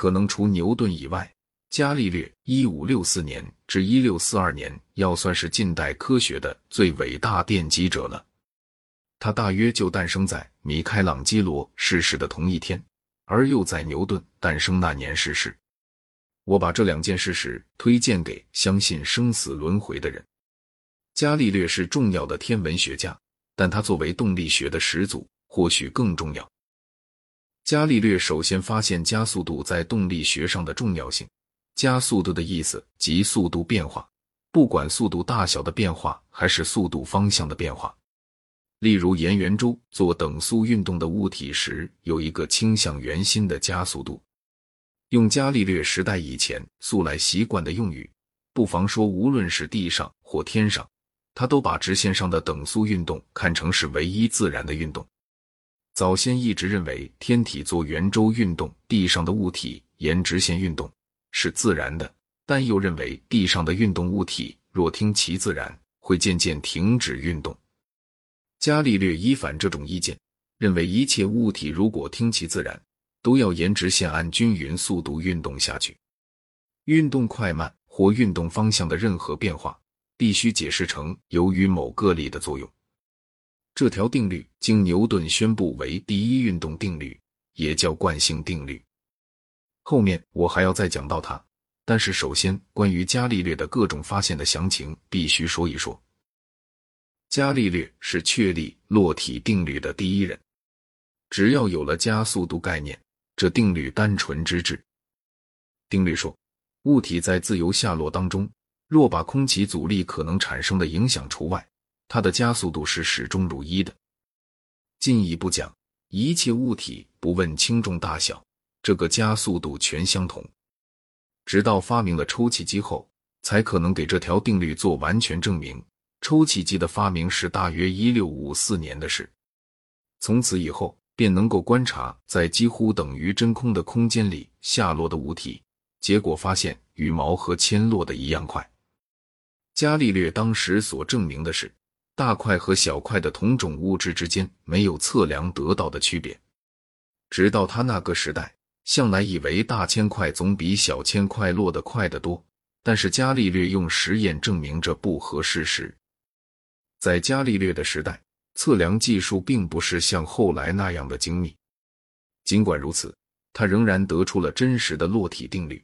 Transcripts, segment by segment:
可能除牛顿以外，伽利略（一五六四年至一六四二年）要算是近代科学的最伟大奠基者了。他大约就诞生在米开朗基罗逝世的同一天，而又在牛顿诞生那年逝世。我把这两件事实推荐给相信生死轮回的人。伽利略是重要的天文学家，但他作为动力学的始祖，或许更重要。伽利略首先发现加速度在动力学上的重要性。加速度的意思即速度变化，不管速度大小的变化，还是速度方向的变化。例如，沿圆周做等速运动的物体时，有一个倾向圆心的加速度。用伽利略时代以前素来习惯的用语，不妨说，无论是地上或天上，他都把直线上的等速运动看成是唯一自然的运动。早先一直认为天体做圆周运动，地上的物体沿直线运动是自然的，但又认为地上的运动物体若听其自然，会渐渐停止运动。伽利略依反这种意见，认为一切物体如果听其自然，都要沿直线按均匀速度运动下去。运动快慢或运动方向的任何变化，必须解释成由于某个力的作用。这条定律经牛顿宣布为第一运动定律，也叫惯性定律。后面我还要再讲到它，但是首先关于伽利略的各种发现的详情必须说一说。伽利略是确立落体定律的第一人。只要有了加速度概念，这定律单纯之至。定律说，物体在自由下落当中，若把空气阻力可能产生的影响除外，它的加速度是始终如一的。进一步讲，一切物体不问轻重大小，这个加速度全相同。直到发明了抽气机后，才可能给这条定律做完全证明。抽气机的发明是大约一六五四年的事，从此以后便能够观察在几乎等于真空的空间里下落的物体，结果发现羽毛和铅落的一样快。伽利略当时所证明的是，大块和小块的同种物质之间没有测量得到的区别。直到他那个时代，向来以为大铅块总比小铅块落得快得多，但是伽利略用实验证明这不合事实。在伽利略的时代，测量技术并不是像后来那样的精密。尽管如此，他仍然得出了真实的落体定律。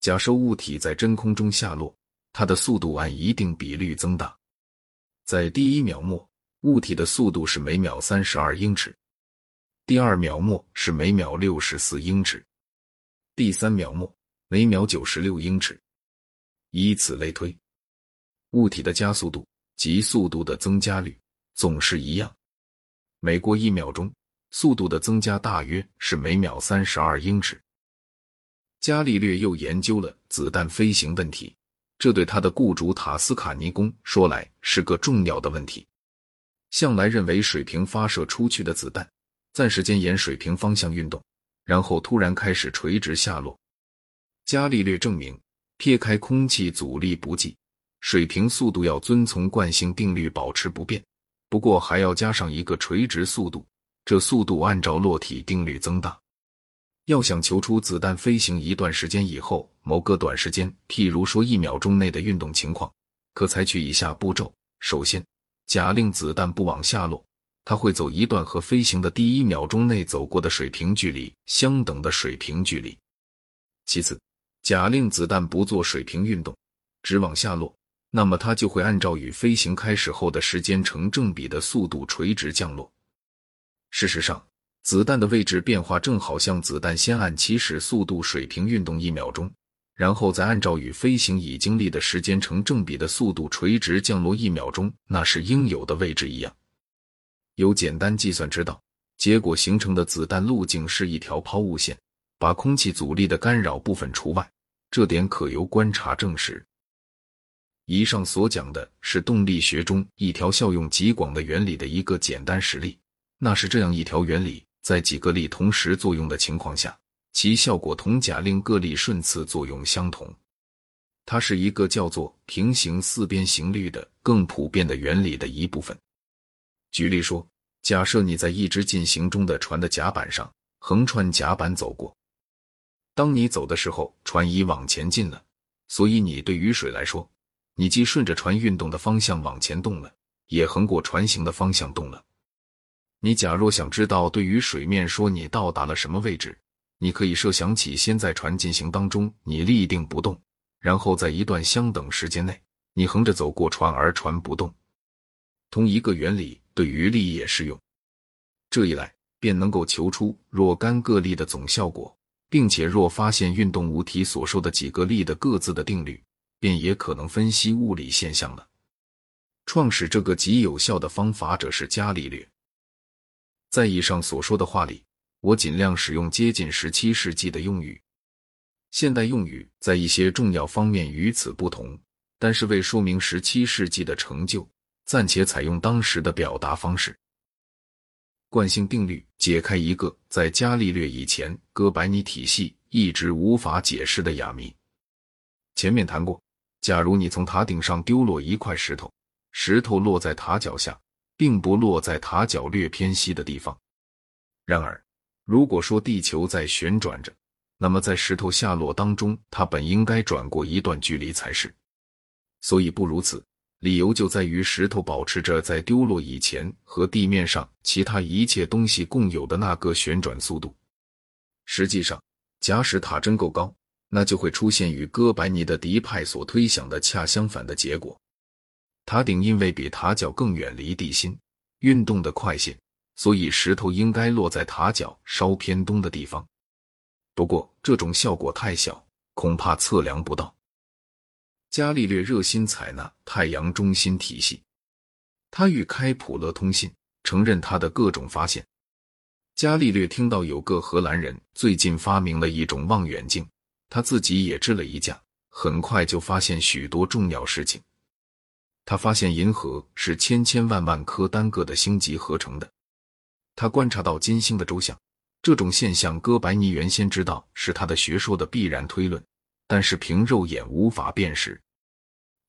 假设物体在真空中下落，它的速度按一定比率增大。在第一秒末，物体的速度是每秒三十二英尺；第二秒末是每秒六十四英尺；第三秒末每秒九十六英尺。以此类推，物体的加速度。及速度的增加率总是一样，每过一秒钟，速度的增加大约是每秒三十二英尺。伽利略又研究了子弹飞行问题，这对他的雇主塔斯卡尼宫说来是个重要的问题。向来认为水平发射出去的子弹，暂时间沿水平方向运动，然后突然开始垂直下落。伽利略证明，撇开空气阻力不计。水平速度要遵从惯性定律保持不变，不过还要加上一个垂直速度，这速度按照落体定律增大。要想求出子弹飞行一段时间以后某个短时间，譬如说一秒钟内的运动情况，可采取以下步骤：首先，假令子弹不往下落，它会走一段和飞行的第一秒钟内走过的水平距离相等的水平距离；其次，假令子弹不做水平运动，只往下落。那么它就会按照与飞行开始后的时间成正比的速度垂直降落。事实上，子弹的位置变化正好像子弹先按起始速度水平运动一秒钟，然后再按照与飞行已经历的时间成正比的速度垂直降落一秒钟，那是应有的位置一样。有简单计算知道，结果形成的子弹路径是一条抛物线，把空气阻力的干扰部分除外，这点可由观察证实。以上所讲的是动力学中一条效用极广的原理的一个简单实例。那是这样一条原理，在几个力同时作用的情况下，其效果同假令各力顺次作用相同。它是一个叫做平行四边形律的更普遍的原理的一部分。举例说，假设你在一只进行中的船的甲板上横穿甲板走过，当你走的时候，船已往前进了，所以你对于水来说，你既顺着船运动的方向往前动了，也横过船行的方向动了。你假若想知道对于水面说你到达了什么位置，你可以设想起先在船进行当中你立定不动，然后在一段相等时间内你横着走过船而船不动。同一个原理对于力也适用。这一来便能够求出若干个力的总效果。并且，若发现运动物体所受的几个力的各自的定律，便也可能分析物理现象了。创始这个极有效的方法者是伽利略。在以上所说的话里，我尽量使用接近十七世纪的用语。现代用语在一些重要方面与此不同，但是为说明十七世纪的成就，暂且采用当时的表达方式。惯性定律解开一个在伽利略以前哥白尼体系一直无法解释的哑谜。前面谈过，假如你从塔顶上丢落一块石头，石头落在塔脚下，并不落在塔脚略偏西的地方。然而，如果说地球在旋转着，那么在石头下落当中，它本应该转过一段距离才是。所以不如此。理由就在于石头保持着在丢落以前和地面上其他一切东西共有的那个旋转速度。实际上，假使塔真够高，那就会出现与哥白尼的迪派所推想的恰相反的结果。塔顶因为比塔脚更远离地心，运动的快些，所以石头应该落在塔脚稍偏东的地方。不过，这种效果太小，恐怕测量不到。伽利略热心采纳太阳中心体系，他与开普勒通信，承认他的各种发现。伽利略听到有个荷兰人最近发明了一种望远镜，他自己也支了一架，很快就发现许多重要事情。他发现银河是千千万万颗单个的星级合成的。他观察到金星的周向，这种现象哥白尼原先知道是他的学说的必然推论，但是凭肉眼无法辨识。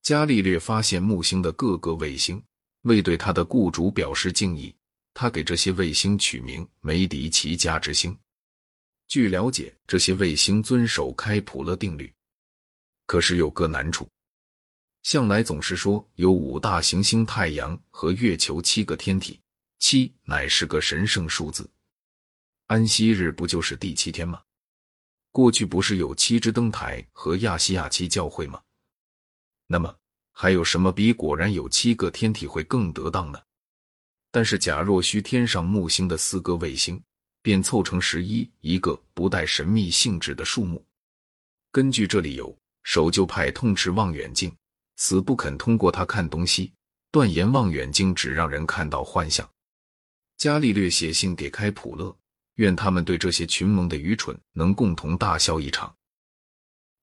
伽利略发现木星的各个卫星，为对他的雇主表示敬意，他给这些卫星取名梅迪奇家之星。据了解，这些卫星遵守开普勒定律。可是有个难处，向来总是说有五大行星、太阳和月球七个天体，七乃是个神圣数字。安息日不就是第七天吗？过去不是有七只灯台和亚细亚七教会吗？那么还有什么比果然有七个天体会更得当呢？但是假若需天上木星的四个卫星，便凑成十一，一个不带神秘性质的数目。根据这理由，守旧派痛斥望远镜，死不肯通过他看东西，断言望远镜只让人看到幻象。伽利略写信给开普勒，愿他们对这些群蒙的愚蠢能共同大笑一场。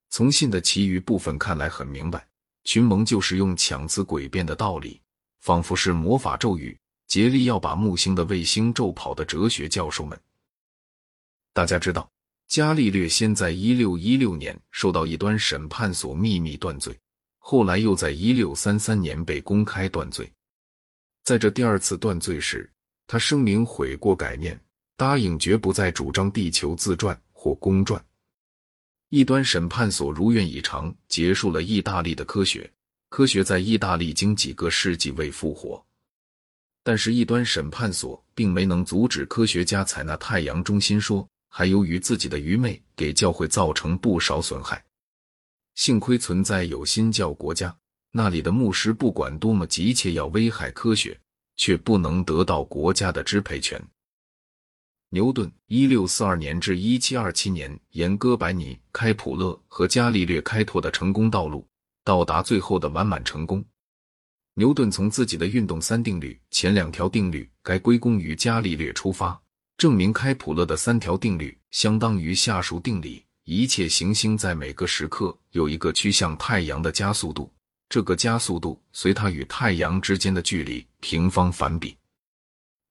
从信的其余部分看来，很明白。群蒙就是用强词诡辩的道理，仿佛是魔法咒语，竭力要把木星的卫星咒跑的哲学教授们。大家知道，伽利略先在一六一六年受到异端审判所秘密断罪，后来又在一六三三年被公开断罪。在这第二次断罪时，他声明悔过改念，答应绝不再主张地球自转或公转。异端审判所如愿以偿结束了意大利的科学，科学在意大利经几个世纪未复活。但是异端审判所并没能阻止科学家采纳太阳中心说，还由于自己的愚昧给教会造成不少损害。幸亏存在有新教国家，那里的牧师不管多么急切要危害科学，却不能得到国家的支配权。牛顿一六四二年至一七二七年，沿哥白尼、开普勒和伽利略开拓的成功道路，到达最后的完满成功。牛顿从自己的运动三定律前两条定律该归功于伽利略出发，证明开普勒的三条定律相当于下述定理：一切行星在每个时刻有一个趋向太阳的加速度，这个加速度随它与太阳之间的距离平方反比。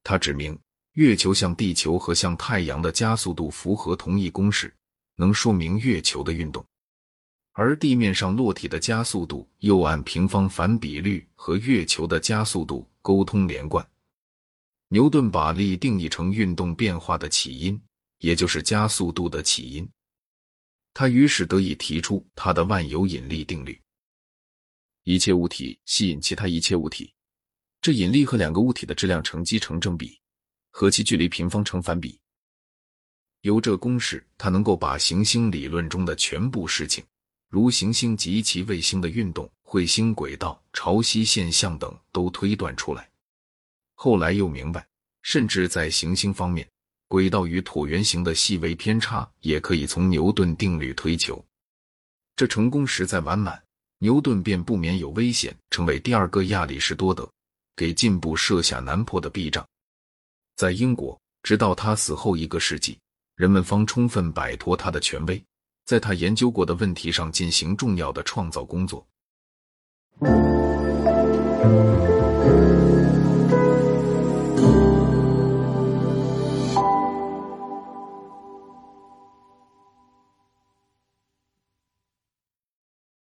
他指明。月球向地球和向太阳的加速度符合同一公式，能说明月球的运动；而地面上落体的加速度又按平方反比率和月球的加速度沟通连贯。牛顿把力定义成运动变化的起因，也就是加速度的起因。他于是得以提出他的万有引力定律：一切物体吸引其他一切物体，这引力和两个物体的质量乘积成正比，和其距离平方成反比。由这公式，他能够把行星理论中的全部事情，如行星及其卫星的运动、彗星轨道、潮汐现象等，都推断出来。后来又明白，甚至在行星方面。轨道与椭圆形的细微偏差也可以从牛顿定律推求，这成功实在完满，牛顿便不免有危险，成为第二个亚里士多德，给进步设下难破的壁障。在英国，直到他死后一个世纪，人们方充分摆脱他的权威，在他研究过的问题上进行重要的创造工作。